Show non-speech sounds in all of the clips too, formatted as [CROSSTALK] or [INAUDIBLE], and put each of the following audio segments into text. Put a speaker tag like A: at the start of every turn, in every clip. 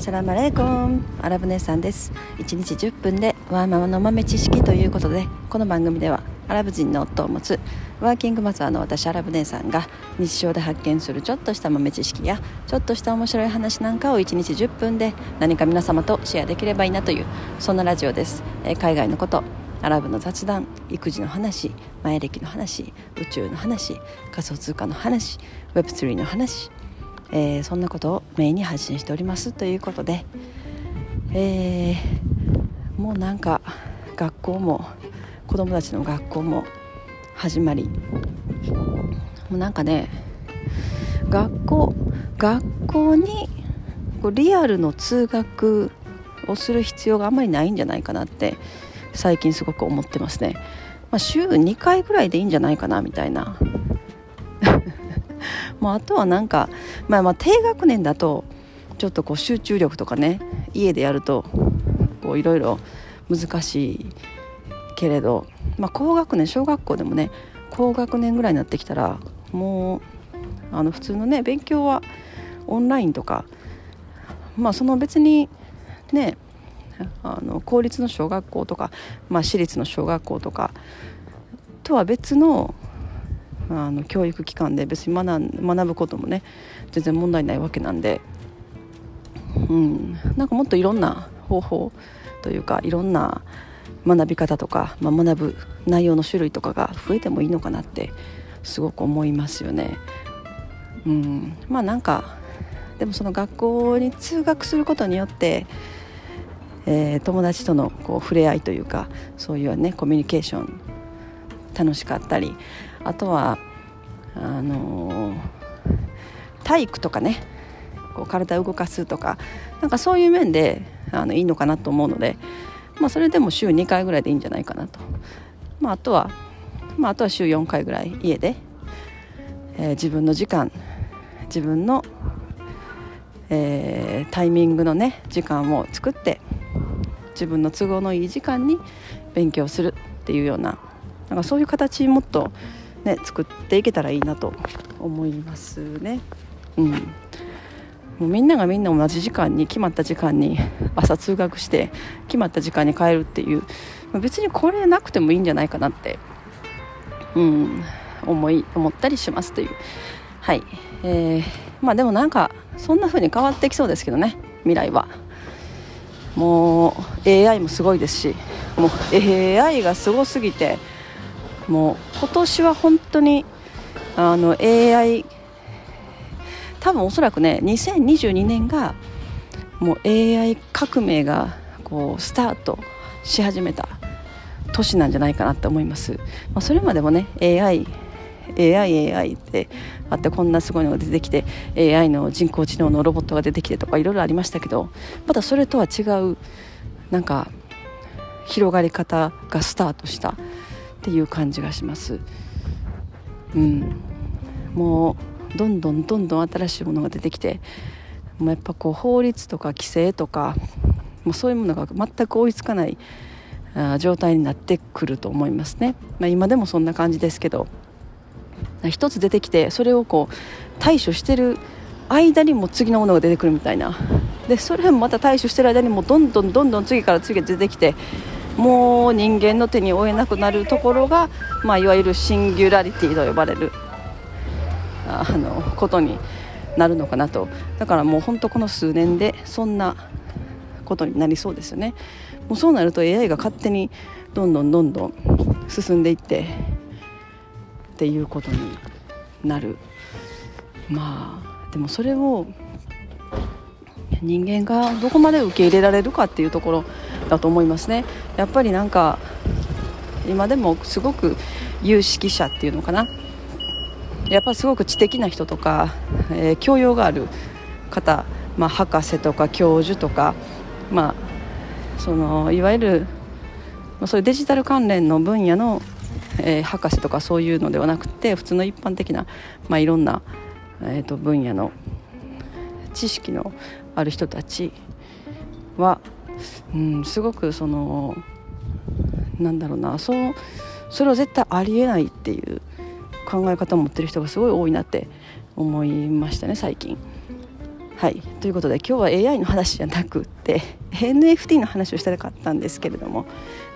A: サラマレーコンアラブ姉さんです。1日10分でワーママの豆知識ということでこの番組ではアラブ人の夫を持つワーキングマザーの私アラブ姉さんが日常で発見するちょっとした豆知識やちょっとした面白い話なんかを1日10分で何か皆様とシェアできればいいなというそんなラジオです、え海外のことアラブの雑談育児の話前歴の話宇宙の話仮想通貨の話 Web3 の話えー、そんなことをメインに発信しておりますということで、えー、もうなんか学校も子供たちの学校も始まりもうなんかね学校学校にこうリアルの通学をする必要があんまりないんじゃないかなって最近すごく思ってますね、まあ、週2回ぐらいでいいんじゃないかなみたいなもうあとはなんか、まあ、まあ低学年だとちょっとこう集中力とかね家でやるとこういろいろ難しいけれど、まあ、高学年小学校でもね高学年ぐらいになってきたらもうあの普通のね勉強はオンラインとかまあその別にねあの公立の小学校とか、まあ、私立の小学校とかとは別のあの教育機関で別に学学ぶこともね全然問題ないわけなんで、うん、なんかもっといろんな方法というかいろんな学び方とか、まあ、学ぶ内容の種類とかが増えてもいいのかなってすごく思いますよね。うん、まあなんかでもその学校に通学することによって、えー、友達とのこう触れ合いというかそういうねコミュニケーション楽しかったりあとはあの、体育とかねこう体を動かすとかなんかそういう面であのいいのかなと思うので、まあ、それでも週2回ぐらいでいいんじゃないかなと、まあ、あとは、まあ、あとは週4回ぐらい家で、えー、自分の時間自分の、えー、タイミングのね時間を作って自分の都合のいい時間に勉強するっていうようななんかそういう形もっとね、作っていけたらいいなと思いますね。うん。もうみんながみんな同じ時間に決まった時間に朝通学して決まった時間に帰るっていう別にこれなくてもいいんじゃないかなって、うん、思い思ったりしますという。はい、えー、まあでもなんかそんな風に変わってきそうですけどね未来は。もう AI もすごいですしもう AI がすごすぎてもう今年は本当にあの AI 多分おそらくね2022年がもう AI 革命がこうスタートし始めた年なんじゃないかなって思います、まあ、それまでもね AI AI、AI ってあってこんなすごいのが出てきて AI の人工知能のロボットが出てきてとかいろいろありましたけどまたそれとは違うなんか広がり方がスタートしたっていう感じがします。うん、もうどんどんどんどん新しいものが出てきてもうやっぱこう法律とか規制とかもうそういうものが全く追いつかない状態になってくると思いますね、まあ、今でもそんな感じですけど一つ出てきてそれをこう対処してる間にも次のものが出てくるみたいな。でそれもまた対処してる間にもどんどんどんどん次から次へ出てきてもう人間の手に負えなくなるところが、まあ、いわゆるシンギュラリティと呼ばれるあのことになるのかなと。だからもう本当この数年でそんなことになりそうですよね。もうそうなると AI が勝手にどんどんどんどん進んでいってっていうことになる。まあでもそれを人間がどこまで受け入れられるかっていうところだと思いますね。やっぱりなんか今でもすごく有識者っていうのかな。やっぱりすごく知的な人とか、えー、教養がある方、まあ、博士とか教授とか、まあ、そのいわゆるそういうデジタル関連の分野の、えー、博士とかそういうのではなくて普通の一般的な、まあ、いろんな、えーと分野の知識のある人たちはうん、すごくそのなんだろうなそうそれは絶対ありえないっていう考え方を持ってる人がすごい多いなって思いましたね最近。はい。ということで今日は AI の話じゃなくって [LAUGHS] NFT の話をしたかったんですけれども、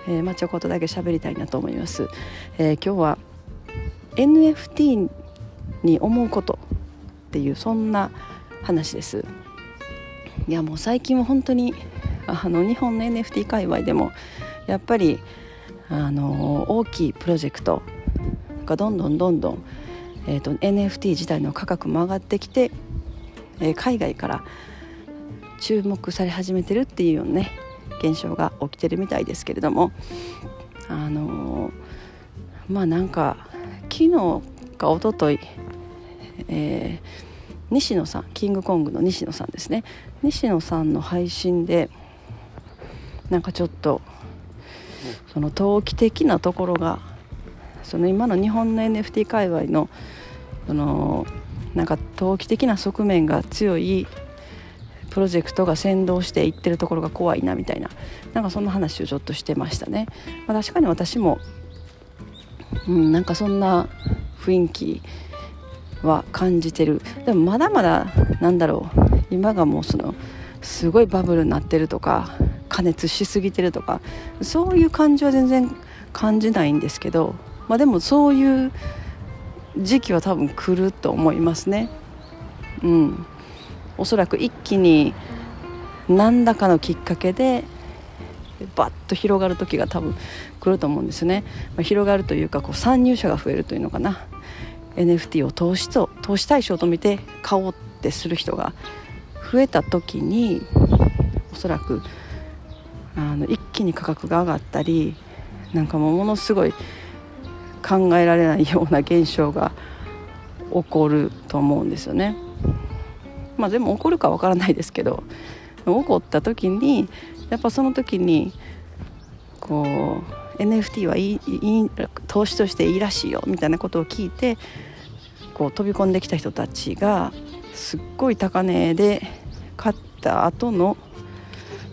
A: えー、まあ、ちょこっとだけ喋りたいなと思います、えー、今日は NFT に思うことっていうそんな話です。いやもう最近は本当にあの日本の NFT 界隈でもやっぱりあの大きいプロジェクトがどんどんどんどん、えーと、NFT 自体の価格も上がってきて、えー、海外から注目され始めてるっていうようなね現象が起きてるみたいですけれどもあのー、まあなんか昨日か一昨日えー、西野さんキングコングの西野さんですね。西野さんの配信でなんかちょっとその投機的なところがその今の日本の NFT 界隈のそのなんか投機的な側面が強いプロジェクトが先導していってるところが怖いなみたいななんかそんな話をちょっとしてましたね、まあ、確かに私も、うん、なんかそんな雰囲気は感じてる。でもまだまだなんだろう今がもうそのすごいバブルになってるとか加熱しすぎてるとかそういう感じは全然感じないんですけど、まあ、でもそういう時期は多分来ると思いますね。うん、おそらく一気に何らかのきっかけでバッと広がる時が多分来ると思うんですね、まあ、広がるというかこう参入者が増えるというのかな。NFT を投資と投資対象と見て買おうってする人が増えた時におそらくあの一気に価格が上がったりなんかもうものすごい考えられないような現象が起こると思うんですよね。まあでも起こるかわからないですけど起こった時にやっぱその時にこう NFT はいいいい投資としていいらしいよみたいなことを聞いてこう飛び込んできた人たちがすっごい高値で買った後の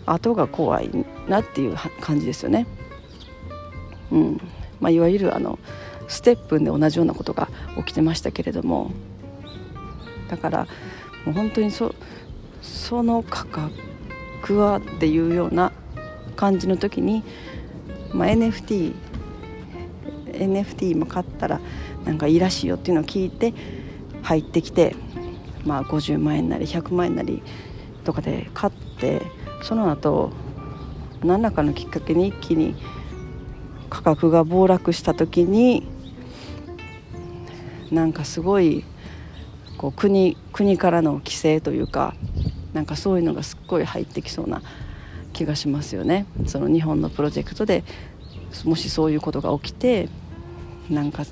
A: 後が怖いなっていう感じですよね。うんまあ、いわゆるあのステップで同じようなことが起きてましたけれどもだからもう本当にそその価格はっていうような感じの時に、まあ、NFT NFT も買ったらなんかいいらしいよっていうのを聞いて入ってきて、まあ、50万円なり100万円なりとかで買ってその後何らかのきっかけに一気に価格が暴落した時になんかすごいこう国国からの規制というかなんかそういうのがすっごい入ってきそうな気がしますよね。その日本のプロジェクトでもしそういうことが起きてなんか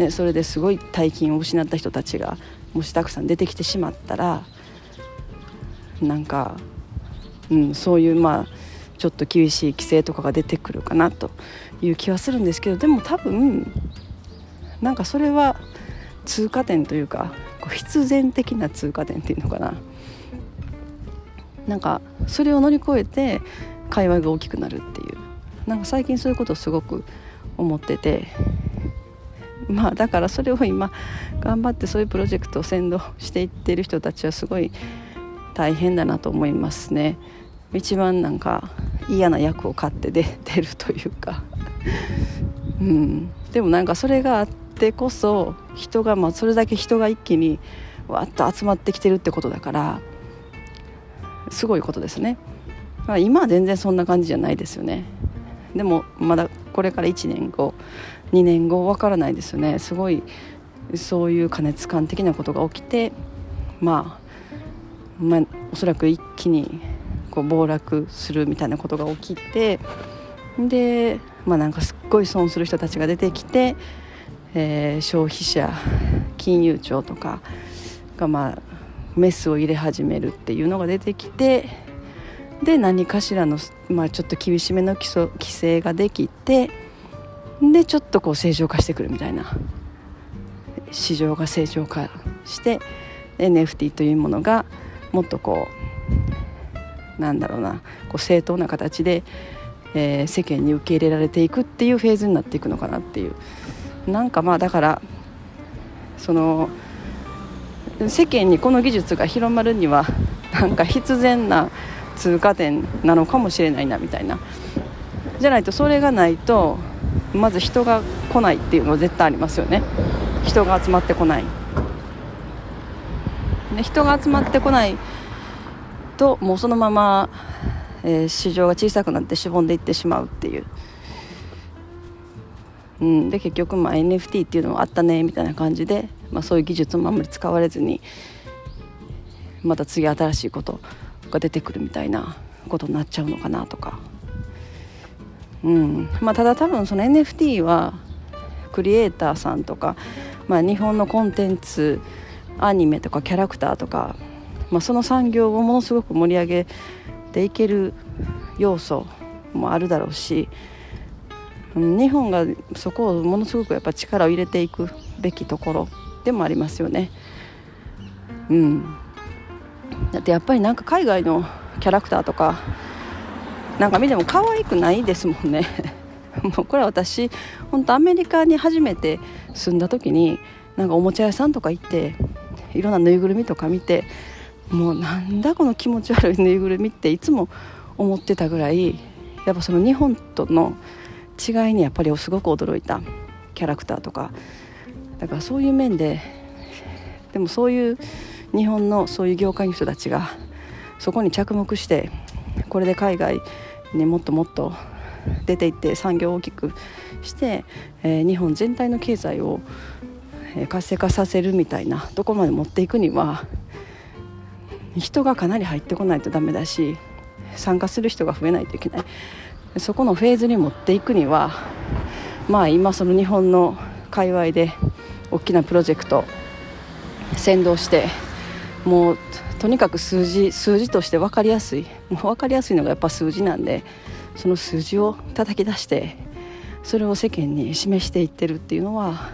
A: ね、それですごい大金を失った人たちがもしたくさん出てきてしまったらなんか、うん、そういうまあちょっと厳しい規制とかが出てくるかなという気はするんですけどでも多分なんかそれは通過点というかこう必然的な通過点っていうのかな。なんかそれを乗り越えて会話が大きくなるっていうなんか最近そういうことをすごく思ってて。[LAUGHS] まあだからそれを今頑張ってそういうプロジェクトを先導していってる人たちはすごい大変だなと思いますね。一番なんか嫌な役を買って [LAUGHS] 出るというか。[LAUGHS] うん。でもなんかそれがあってこそ人がまあそれだけ人が一気にわっと集まってきてるってことだからすごいことですね、まあ、今は全然そんな感じじゃないですよね。でもまだこれから1年後2年後わからないですよね。すごいそういう過熱感的なことが起きてまあ、まあ、おそらく一気にこう暴落するみたいなことが起きてでまあなんかすっごい損する人たちが出てきて、えー、消費者金融庁とかがまあメスを入れ始めるっていうのが出てきてで何かしらの、まあ、ちょっと厳しめの規制ができてでちょっとこう正常化してくるみたいな。市場が正常化して NFT というものがもっとこうなんだろうなこう正当な形で、えー、世間に受け入れられていくっていうフェーズになっていくのかなっていう。なんかまあだからその世間にこの技術が広まるにはなんか必然な通過点なのかもしれないなみたいな。じゃないとそれがないとまず人が来ないっていうのは絶対ありますよね。人が集まってこない。で人が集まってこないともうそのまま、えー、市場が小さくなってしぼんでいってしまうっていう、うん、で結局まあ NFT っていうのはあったねみたいな感じで、まあ、そういう技術もあんまり使われずにまた次新しいことが出てくるみたいなことになっちゃうのかなとか、うんまあ、ただ多分その NFT はクリエイターさんとか、まあ、日本のコンテンツアニメとかキャラクターとか、まあ、その産業をものすごく盛り上げていける要素もあるだろうし日本がそこをものすごくやっぱ力を入れていくべきところでもありますよね。うん、だってやっぱりなんか海外のキャラクターとかなんか見ても可愛くないですもんね [LAUGHS] もうこれは私本当アメリカに初めて住んだ時になんかおもちゃ屋さんとか行っていろんなぬいぐるみとか見てもうなんだこの気持ち悪いぬいぐるみっていつも思ってたぐらいやっぱその日本との違いにやっぱりすごく驚いた。キャラクターとか。だからそういう面ででもそういう日本のそういう業界の人たちがそこに着目してこれで海外にもっともっと出ていって産業を大きくして、えー、日本全体の経済を活性化させるみたいなとこまで持っていくには人がかなり入ってこないとダメだし参加する人が増えないといけない。そこのフェーズに持っていくにはまあ今その日本の界隈で大きなプロジェクト先導してもうとにかく数字数字として分かりやすい。もう分かりやすいのがやっぱ数字なんでその数字を叩き出してそれを世間に示していってるっていうのは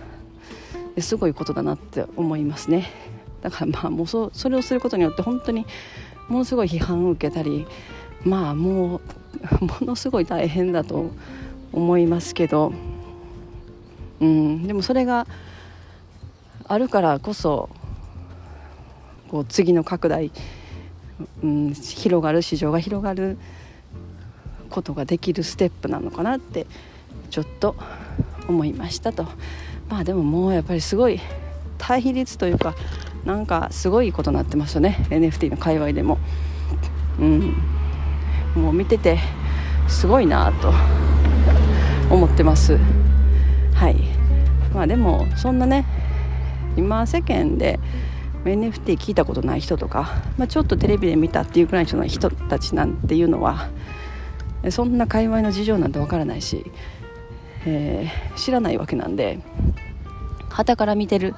A: すごいことだなって思いますね。だからまあもうそそれをすることによって本当にものすごい批判を受けたりまあもうものすごい大変だと思いますけど、うん、でもそれがあるからこそこう次の拡大、うん、広がる市場が広がることができるステップなのかなってちょっと思いましたと。まあでももうやっぱりすごい対比率というかなんかすごいことになってますよね NFT の界隈でも。うん。もう見ててすごいなと思ってます。はい。まあでもそんなね今世間で NFT 聞いたことない人とか、まあ、ちょっとテレビで見たっていうくらいの人たちなんていうのはそんな界隈の事情なんてわからないし、えー、知らないわけなんで旗から見てる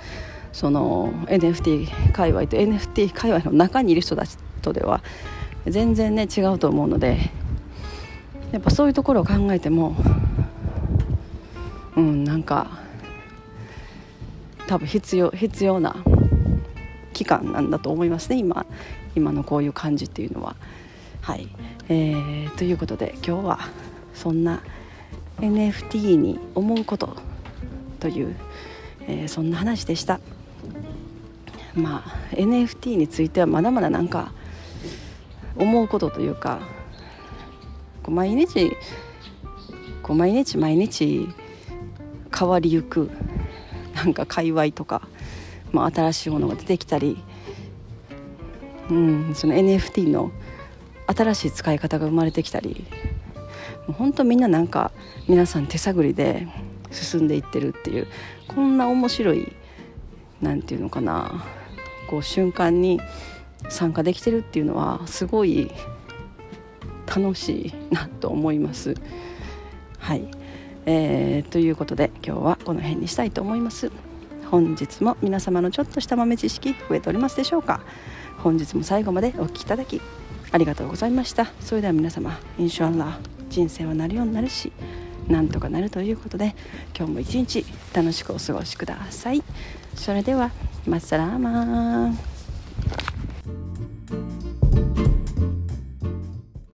A: その NFT 界隈と NFT 界隈の中にいる人たちとでは全然ね違うと思うのでやっぱそういうところを考えてもうんなんか多分必要必要な期間なんだと思いますね今今のこういう感じっていうのは。はいえー、ということで今日はそんな NFT に思うことという、えー、そんな話でした。まあ NFT についてはまだまだなんか思うことというかこう毎日こう毎日毎日変わりゆくなんか界隈とかまあ、新しいものが出てきたり、うん、その NFT の新しい使い方が生まれてきたりもう本当みんななんか皆さん手探りで進んでいってるっていうこんな面白い何て言うのかなこう瞬間に参加できてるっていうのはすごい楽しいなと思います。はい、えー、ということで今日はこの辺にしたいと思います。本日も皆様のちょっとした豆知識増えておりますでしょうか本日も最後までお聴きいただきありがとうございましたそれでは皆様インシュアンラー人生はなるようになるしなんとかなるということで今日も一日楽しくお過ごしくださいそれではマッサラーマン